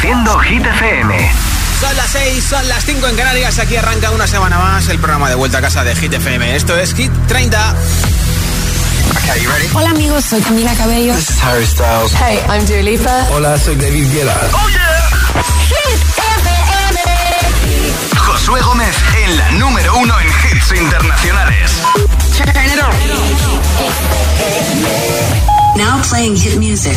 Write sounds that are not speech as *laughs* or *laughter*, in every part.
Reproduciendo Hit FM. Son las 6, son las 5 en Canarias. Aquí arranca una semana más el programa de vuelta a casa de Hit FM. Esto es Hit 30. Okay, you ready? Hola amigos, soy Camila Cabello. This is Harry Styles. Hey, I'm Dua Lipa. Hola, soy David Guetta. ¡Oh, yeah! Hit FM. Josué Gómez en la número uno en hits internacionales. Turn it on. Now playing hit music.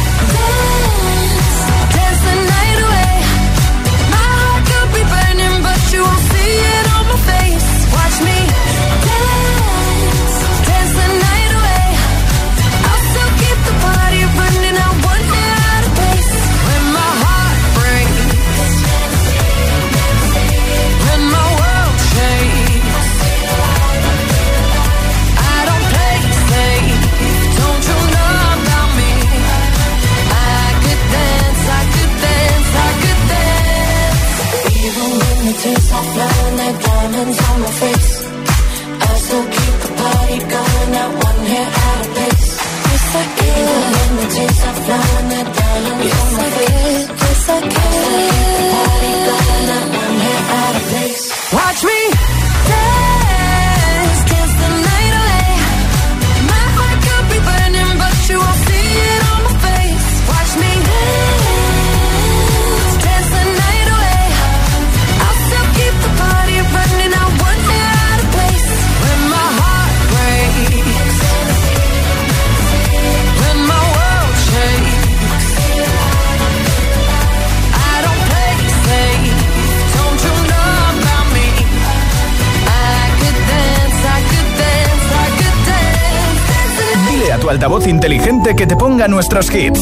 nuestros hits.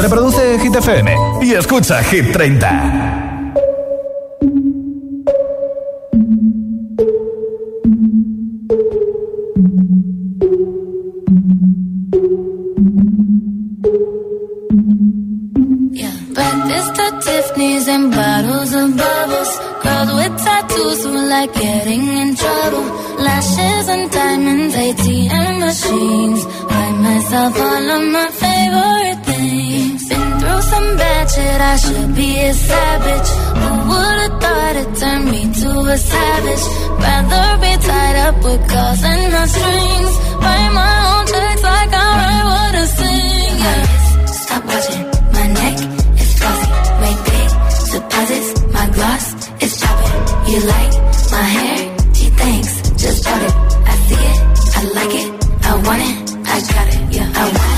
Reproduce Hit FM y escucha Hit 30. Yeah. Breakfast at Tiffany's and bottles of bubbles. Girls with tattoos who like getting in trouble. Lashes and diamonds, ATM machines. Myself all of my favorite things. Been through some bad shit, I should be a savage. Who would've thought it turned me to a savage? Rather be tied up with calls and not strings. Write my own checks like I write what I sing. Yeah. Stop watching my neck is flossy, make big deposits. My gloss is popping. You like my hair? Gee, thanks. Just bought it. I see it. I like it. I want it. I got it. Yeah, I want it.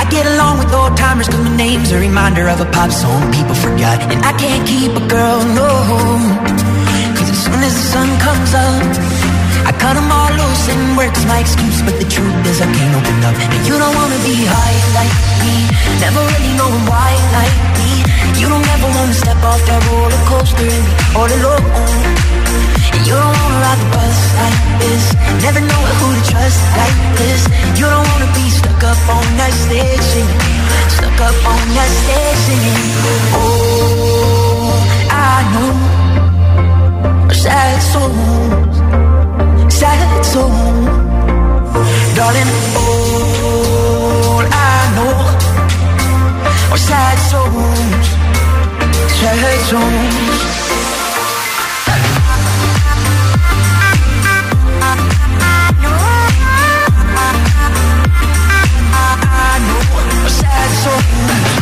I get along with old timers cause my name's a reminder of a pop song people forgot. And I can't keep a girl, no. Cause as soon as the sun comes up, I cut them all loose and work's my excuse. But the truth is I can't open up. And you don't wanna be high like me. Never really know why like me. You don't ever wanna step off that roller coaster and be all alone. And you don't wanna ride the bus like this Never know who to trust like this You don't wanna be stuck up on that stage singing Stuck up on that stage singing Oh, I know Sad souls Sad souls Darling, all I know Are sad souls Sad souls I.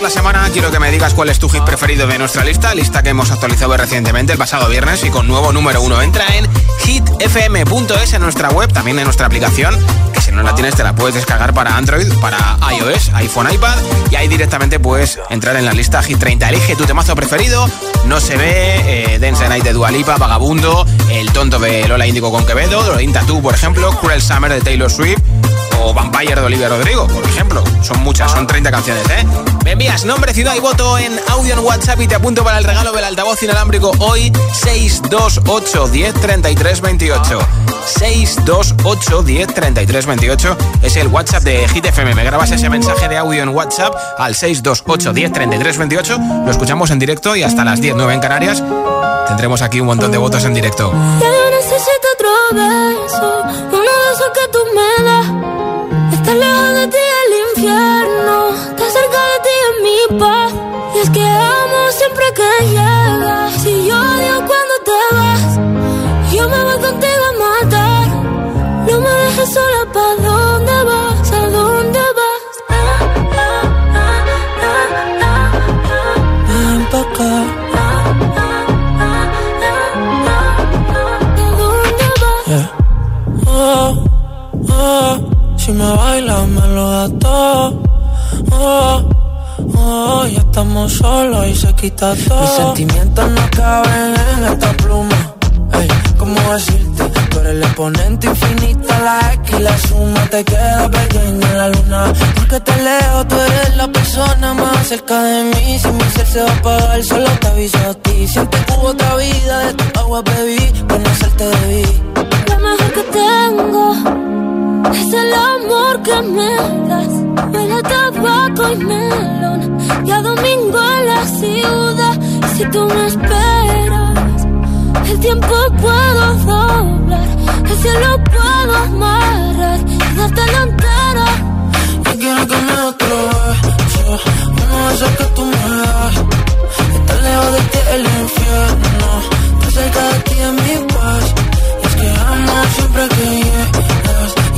La semana quiero que me digas cuál es tu hit preferido de nuestra lista, lista que hemos actualizado recientemente el pasado viernes y con nuevo número uno. Entra en hitfm.es en nuestra web, también en nuestra aplicación, que si no la tienes te la puedes descargar para Android, para iOS, iPhone, iPad y ahí directamente puedes entrar en la lista Hit 30. Elige tu temazo preferido, no se ve, eh, Dance Night de Dualipa, Vagabundo, El tonto de Lola Índigo con Quevedo, Lolin Tattoo, por ejemplo, Cruel Summer de Taylor Swift o Vampire de Olivia Rodrigo, por ejemplo. Son muchas, son 30 canciones, ¿eh? Me envías nombre, ciudad y voto en audio en WhatsApp y te apunto para el regalo del altavoz inalámbrico hoy 628 10 33 28. 628 10 33 28 es el WhatsApp de Hit FM. Me grabas ese mensaje de audio en WhatsApp al 628 10 33 28. Lo escuchamos en directo y hasta las 10, 9 en Canarias tendremos aquí un montón de votos en directo. Ya yo necesito otro beso, uno de que tú me das. Estás lejos de ti el infierno, estás cerca de ti en mi paz. Y es que amo siempre que llegas. Si yo odio cuando te vas, yo me voy contigo a matar. No me dejes sola, Padre. Todo. Oh, oh, ya estamos solos y se quita todo. Mis sentimientos no caben en esta pluma. Ey, ¿cómo decirte? Tú eres el exponente infinito, la X y la suma te queda pequeña en la luna. Porque te leo, tú eres la persona más cerca de mí. Si mi ser se va a apagar, solo te aviso a ti. Siento que hubo otra vida, de tu agua bebí, conocerte debí. Lo mejor que tengo es el amor que me das. Huele a tabaco y melón, y a domingo en la ciudad. Si tú me esperas el tiempo puedo doblar, el cielo puedo amarrar y darte la entera. Yo quiero que me otro beso, uno de que tú me das. Estar lejos de ti el infierno, estar cerca de ti es mi paz. Y es que amo siempre que llegas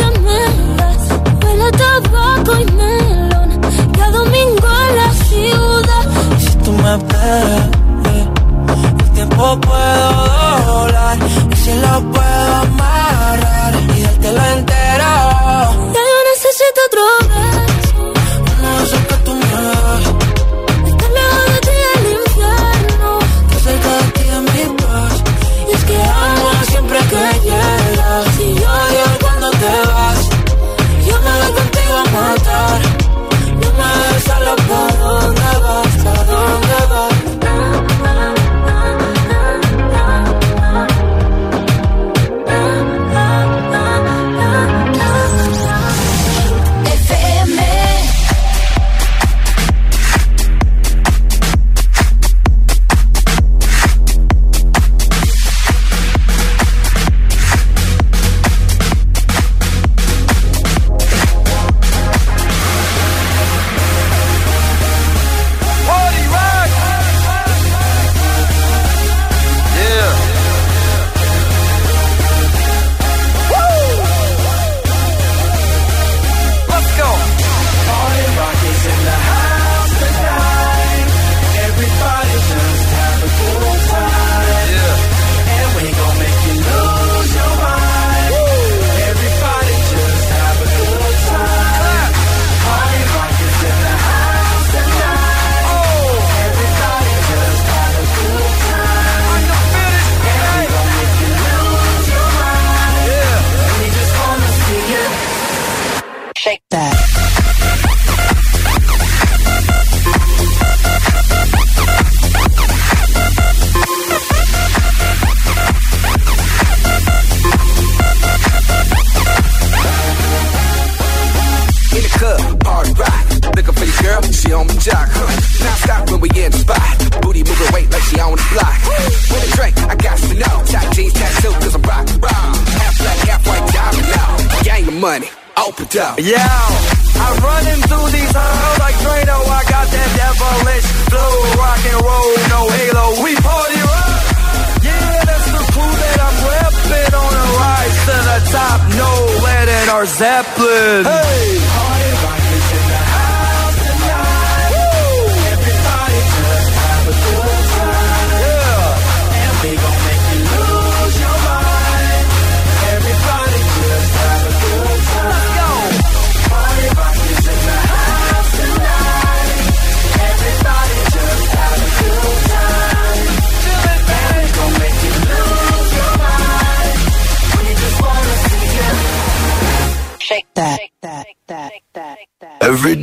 amor que me das huele a tabaco y melón cada domingo en la ciudad y si tú me esperas tiempo puedo doblar y si lo puedo amarrar y dártelo entero. Ya yo necesito otro beso.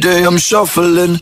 Day I'm shuffling.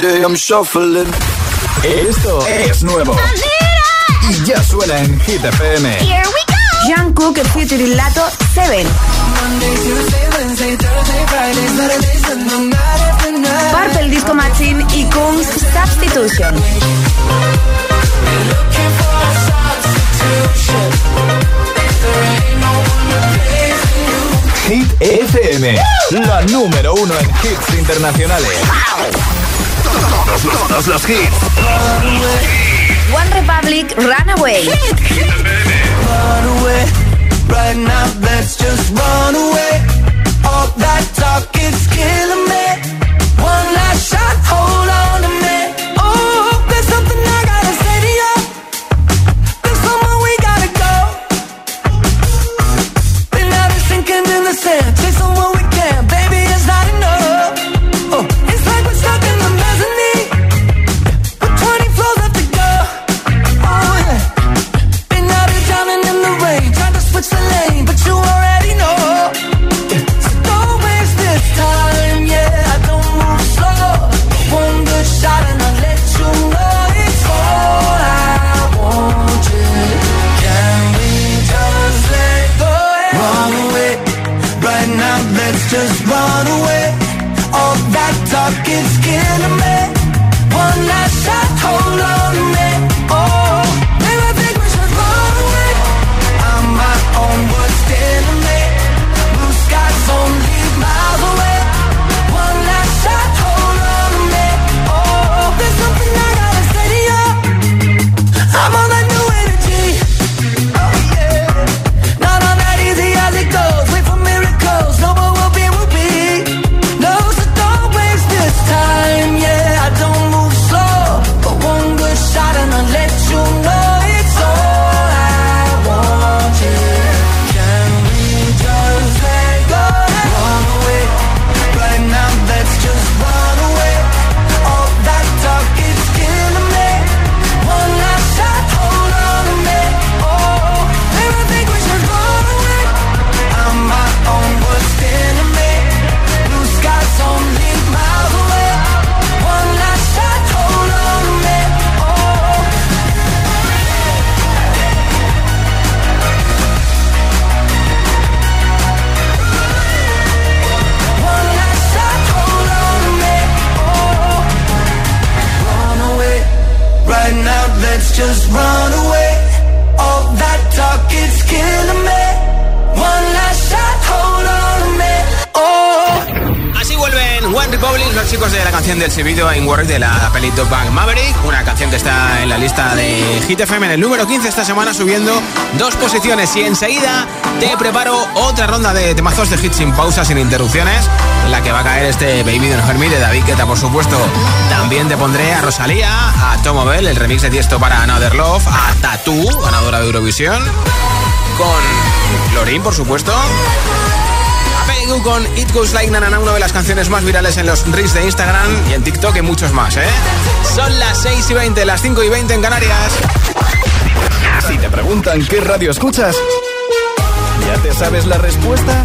Day I'm shuffling. Esto es nuevo. Y ya suena en Hit FM. Here we go. Jungkook featuring Lato 7. Purple Disco Machine y Kungs Substitution. Hit FM, la número uno en hits internacionales. Todos los, todos los hits. One Republic Runaway. Run away, right now let's just run away. Silbido in Work de la peli Top Maverick, una canción que está en la lista de Hit FM en el número 15 esta semana subiendo dos posiciones y enseguida te preparo otra ronda de temazos de hits sin pausas, sin interrupciones, en la que va a caer este Baby Don't Hurt Me de David Guetta, por supuesto. También te pondré a Rosalía, a Tom Bell, el remix de Tiesto para Another Love, a Tattoo, ganadora de Eurovisión, con Lorin, por supuesto. Con It Goes Like Na Na Na, una de las canciones más virales en los reels de Instagram y en TikTok y muchos más, ¿eh? Son las 6 y 20, las 5 y 20 en Canarias. Si te preguntan qué radio escuchas, ¿ya te sabes la respuesta?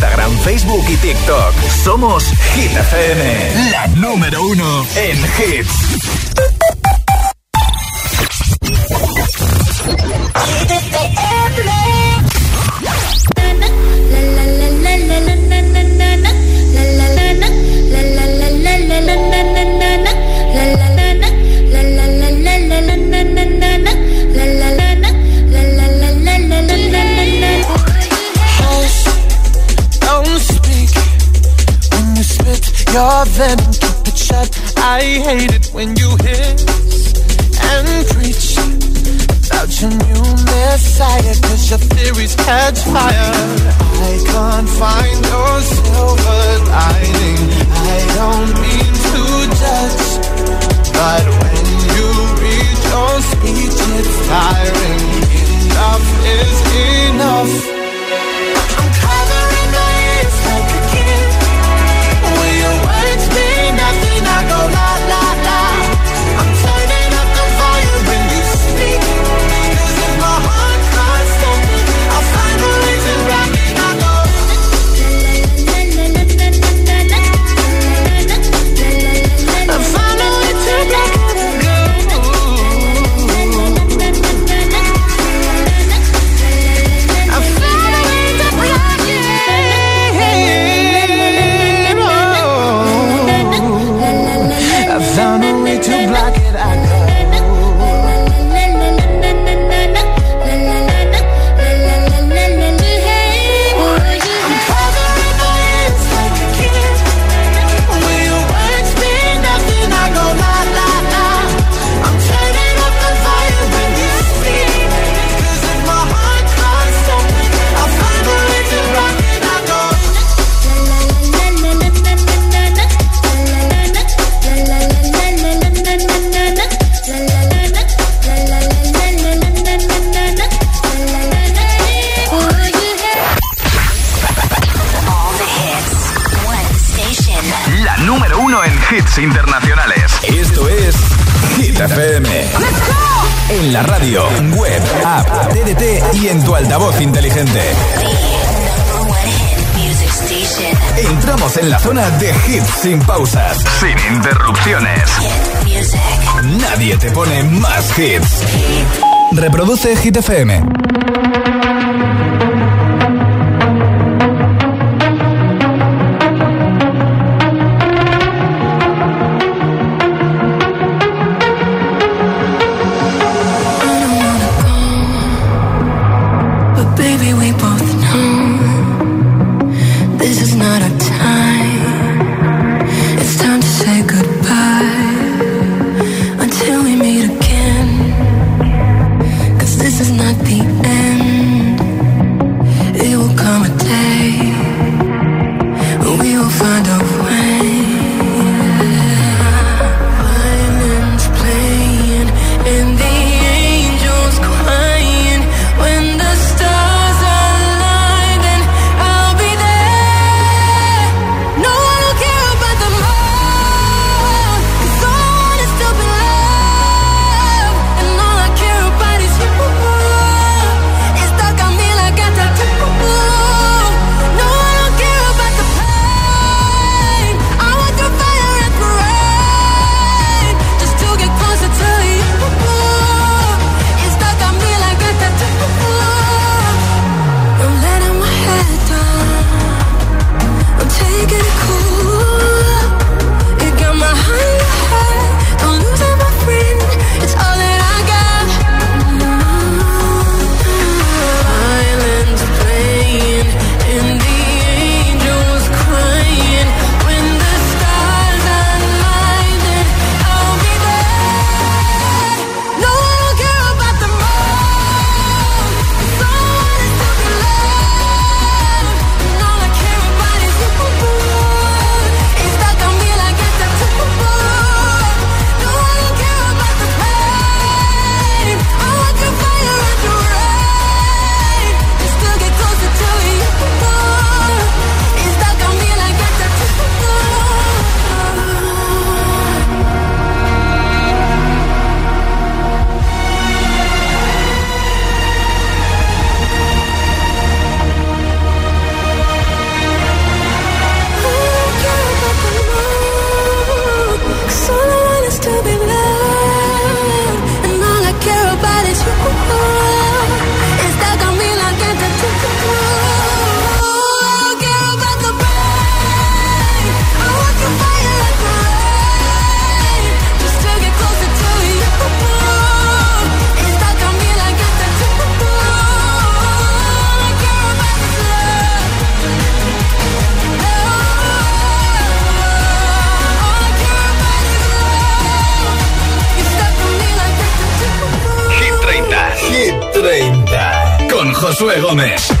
Facebook y TikTok. Somos Hit FM, la número uno en hits. hate it when you hiss and preach about your new messiah, cause your theories catch fire. I can't find your silver lining. I don't mean to judge, but when you read your speech, it's tiring. Enough is enough. Reproduce Hit Josué Gómez.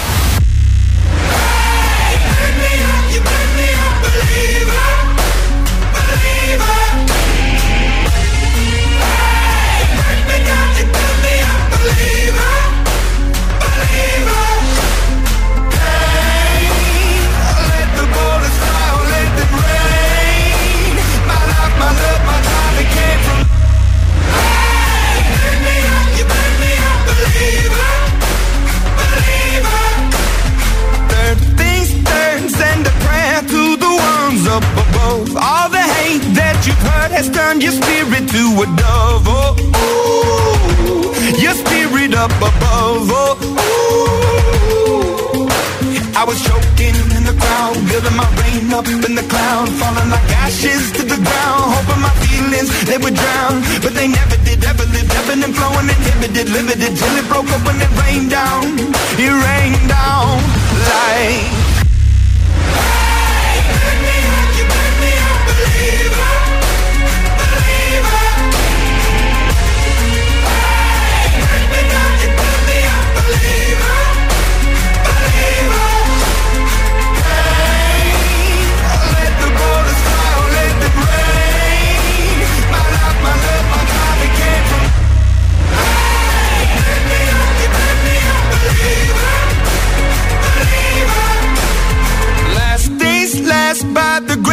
Your spirit up above. Oh, ooh. I was choking in the crowd, building my rain up in the cloud, falling like ashes to the ground. Hoping my feelings they would drown, but they never did. Ever lived, ebbing and flowing, inhibited, limited till it broke up when it rained down. It rained down like.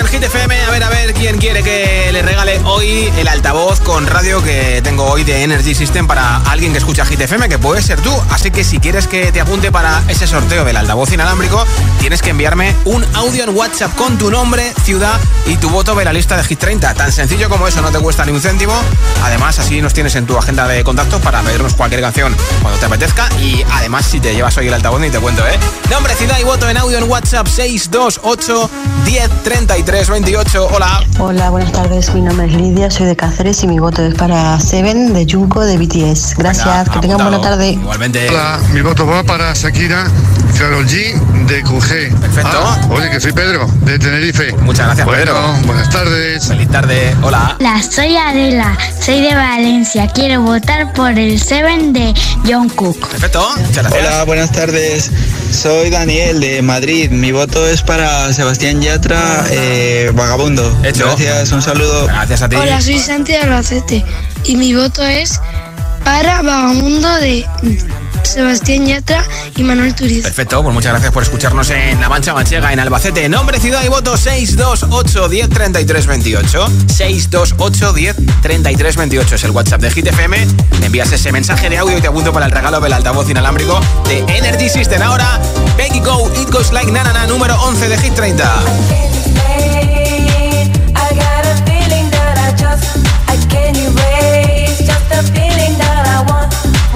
En Hit FM. A ver, a ver quién quiere que le regale hoy el altavoz con radio que tengo hoy de Energy System para alguien que escucha Hit que puede ser tú. Así que si quieres que te apunte para ese sorteo del altavoz inalámbrico, tienes que enviarme un audio en WhatsApp con tu nombre, ciudad y tu voto de la lista de Hit 30. Tan sencillo como eso, no te cuesta ni un céntimo. Además, así nos tienes en tu agenda de contactos para pedirnos cualquier canción cuando te apetezca. Y además, si te llevas hoy el altavoz, ni te cuento, ¿eh? Nombre, ciudad y voto en audio en WhatsApp 628 10 33 28. Hola. Hola, buenas tardes. Mi nombre es Lidia, soy de Cáceres y mi voto es para Seven de Junko de BTS. Gracias, Venga, que tengan buena tarde. Igualmente. Hola, mi voto va para Shakira Karol G de QG. Perfecto. oye, que soy Pedro, de Tenerife. Muchas gracias, bueno, Pedro. buenas tardes. Feliz tarde. Hola. Hola, soy Adela, soy de Valencia. Quiero votar por el Seven de John Cook. Perfecto. Muchas gracias. Hola, buenas tardes. Soy Daniel de Madrid. Mi voto es para Sebastián Yatra, eh, Vagabundo. Hecho. Gracias, un saludo. Gracias a ti. Hola, soy Santi de Albacete y mi voto es para Vagamundo de Sebastián Yatra y Manuel Turizo. Perfecto, pues muchas gracias por escucharnos en La Mancha Manchega, en Albacete. Nombre, ciudad y voto 628 10 33 28. 628 10 33 28 es el WhatsApp de Hit FM. Me envías ese mensaje de audio y te apunto para el regalo del altavoz inalámbrico de Energy System. Ahora, Peggy Go, It Goes Like Na Na Na, número 11 de Hit 30.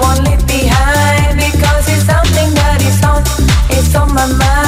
I It's on my mind.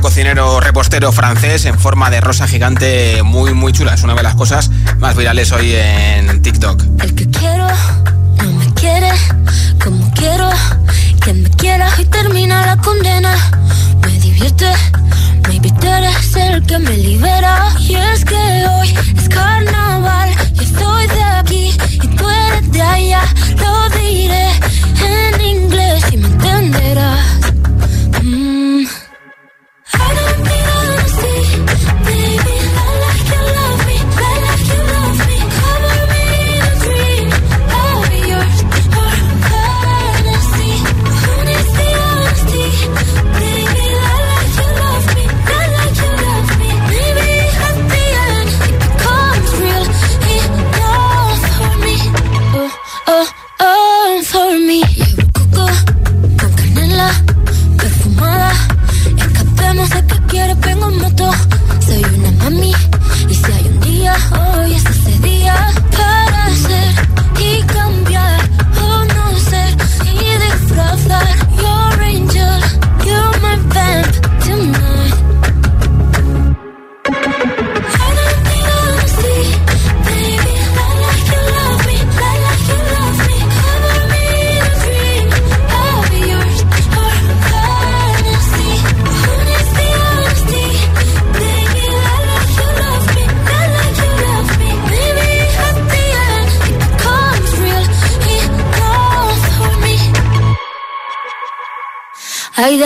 Cocinero repostero francés en forma de rosa gigante muy muy chula. Es una de las cosas más virales hoy en TikTok. El que quiero no me quiere como quiero que me quiera y termina la condena. Me divierte, maybe tú eres el que me libera. Y es que hoy es carnaval, yo estoy de aquí y tú eres de allá. Lo diré en inglés y me entenderás.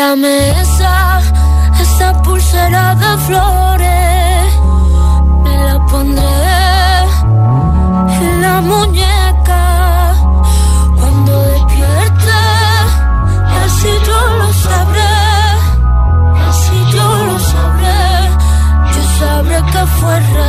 Dame esa, esa pulsera de flores. Me la pondré en la muñeca. Cuando despierte, así yo lo sabré. Así yo lo sabré. Yo sabré que fue real.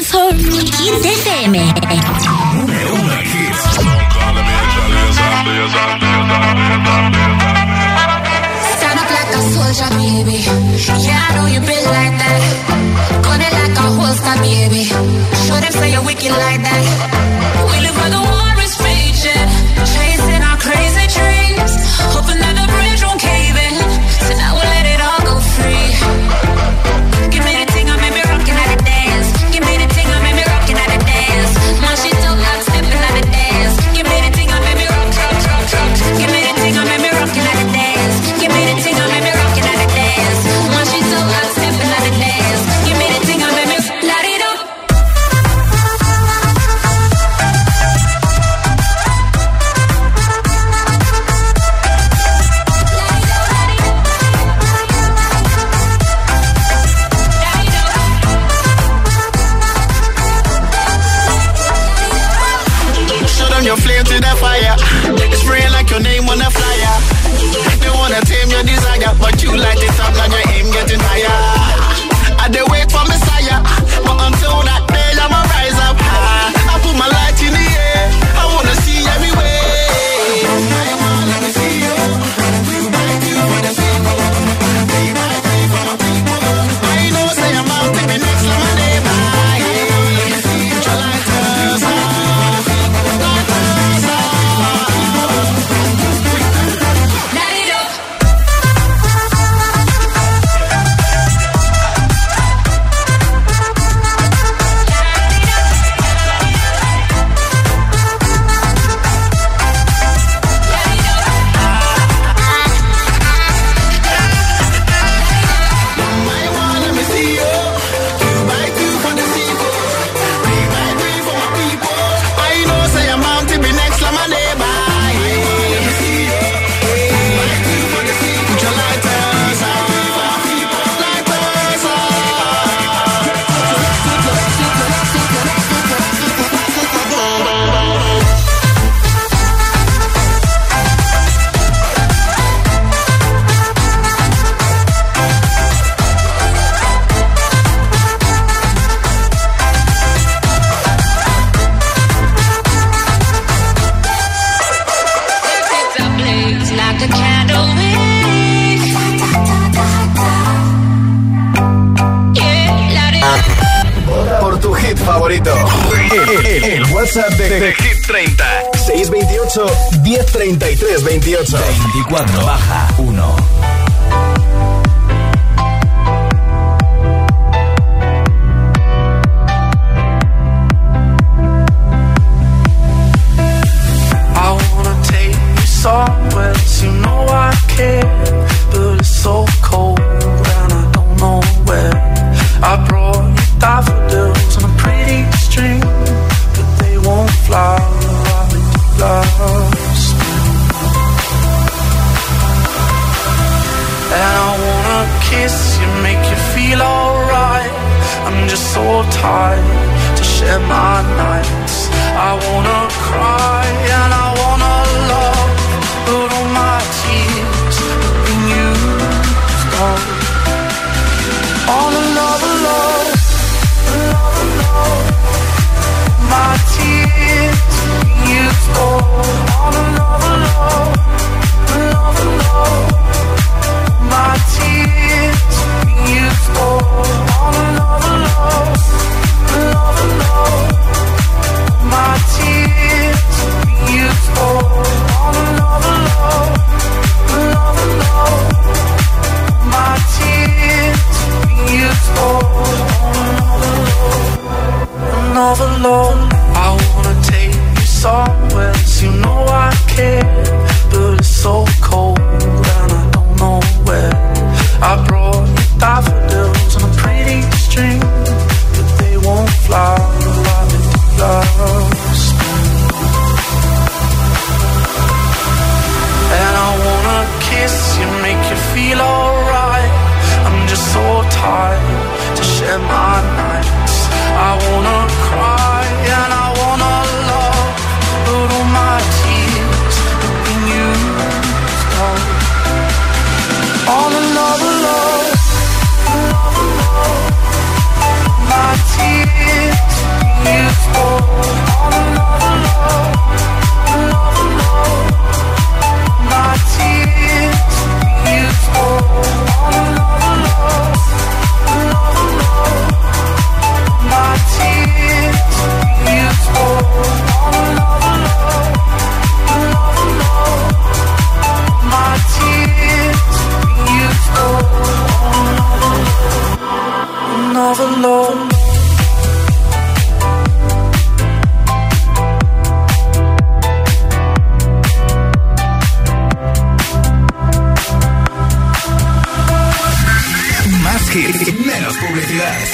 Dance Kids FM. Baby. Yeah, I know you been like that. Gun it like a holster, baby. Show them say you're wicked like that. We live for the one.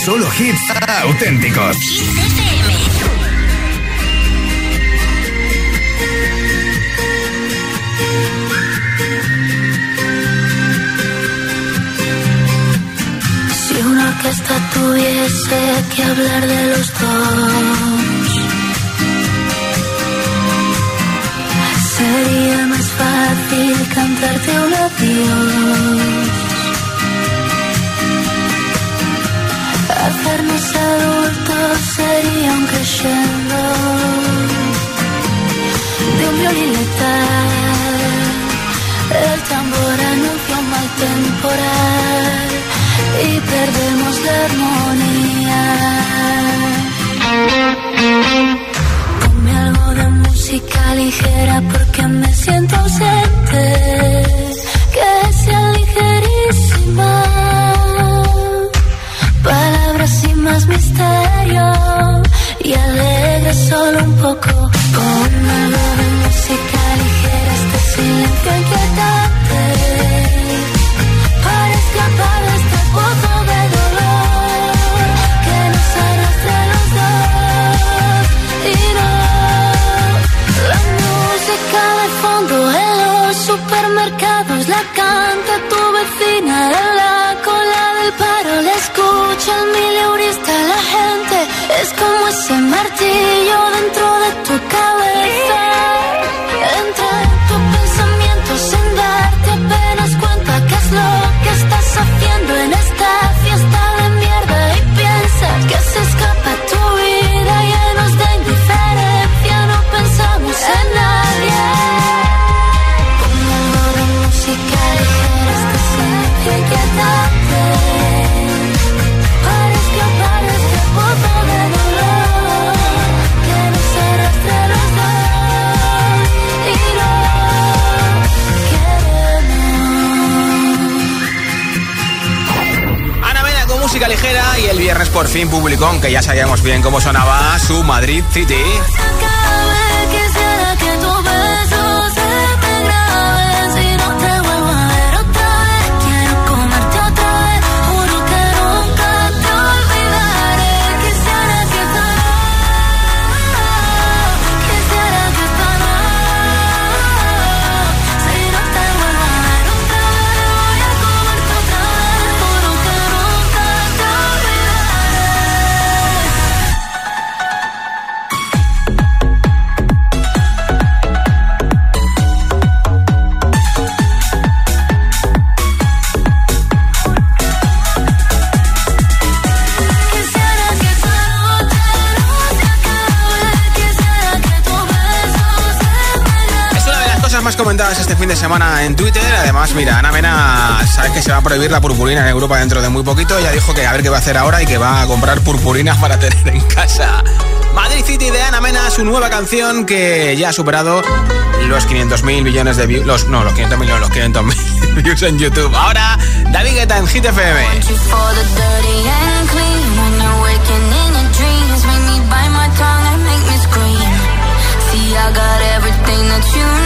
Solo hits auténticos. Si una orquesta tuviese que hablar de los dos, sería más fácil cantarte un adiós. hacernos adultos sería un crescendo de un violín letal. El tambor anuncia un mal temporal y perdemos la armonía. Ponme algo de música ligera porque me siento ausente más misterio y alegre solo un poco. Con algo de música ligera este silencio inquietante. ese martillo dentro de ti. fin publicó, aunque ya sabíamos bien cómo sonaba, su Madrid City. de semana en Twitter. Además, mira, Ana Mena, sabes que se va a prohibir la purpurina en Europa dentro de muy poquito. Ella dijo que a ver qué va a hacer ahora y que va a comprar purpurinas para tener en casa. Madrid City de Ana Mena, su nueva canción que ya ha superado los 500.000 millones de views. Los, no, los 500 millones, los 500.000 *laughs* views en YouTube. Ahora, David Guetta en Hit FM. I got everything that you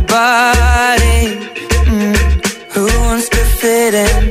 nobody. Mm. Who wants to fit in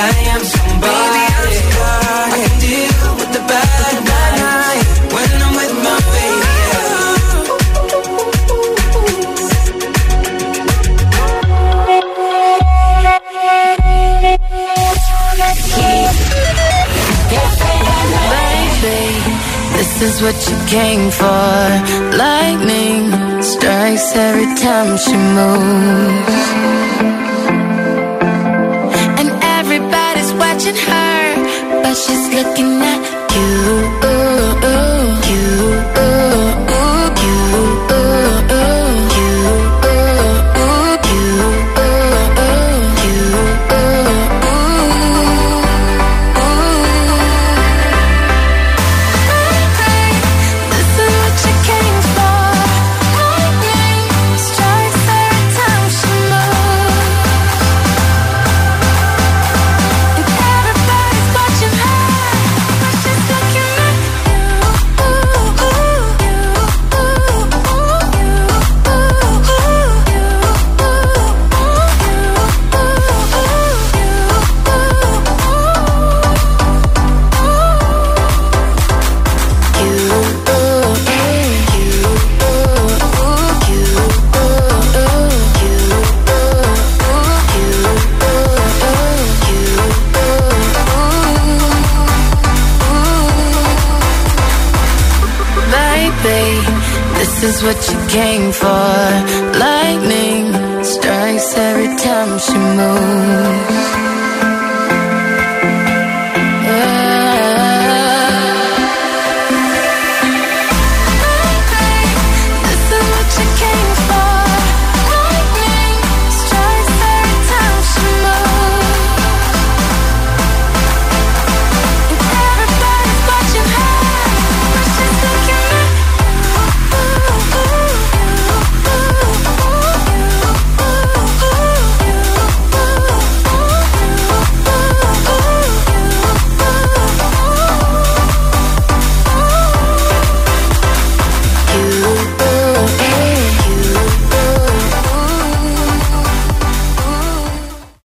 I am somebody. I can deal with the bad nights when I'm with my baby. Baby, this is what you came for. Lightning strikes every time she moves. Watching her, but she's looking at you.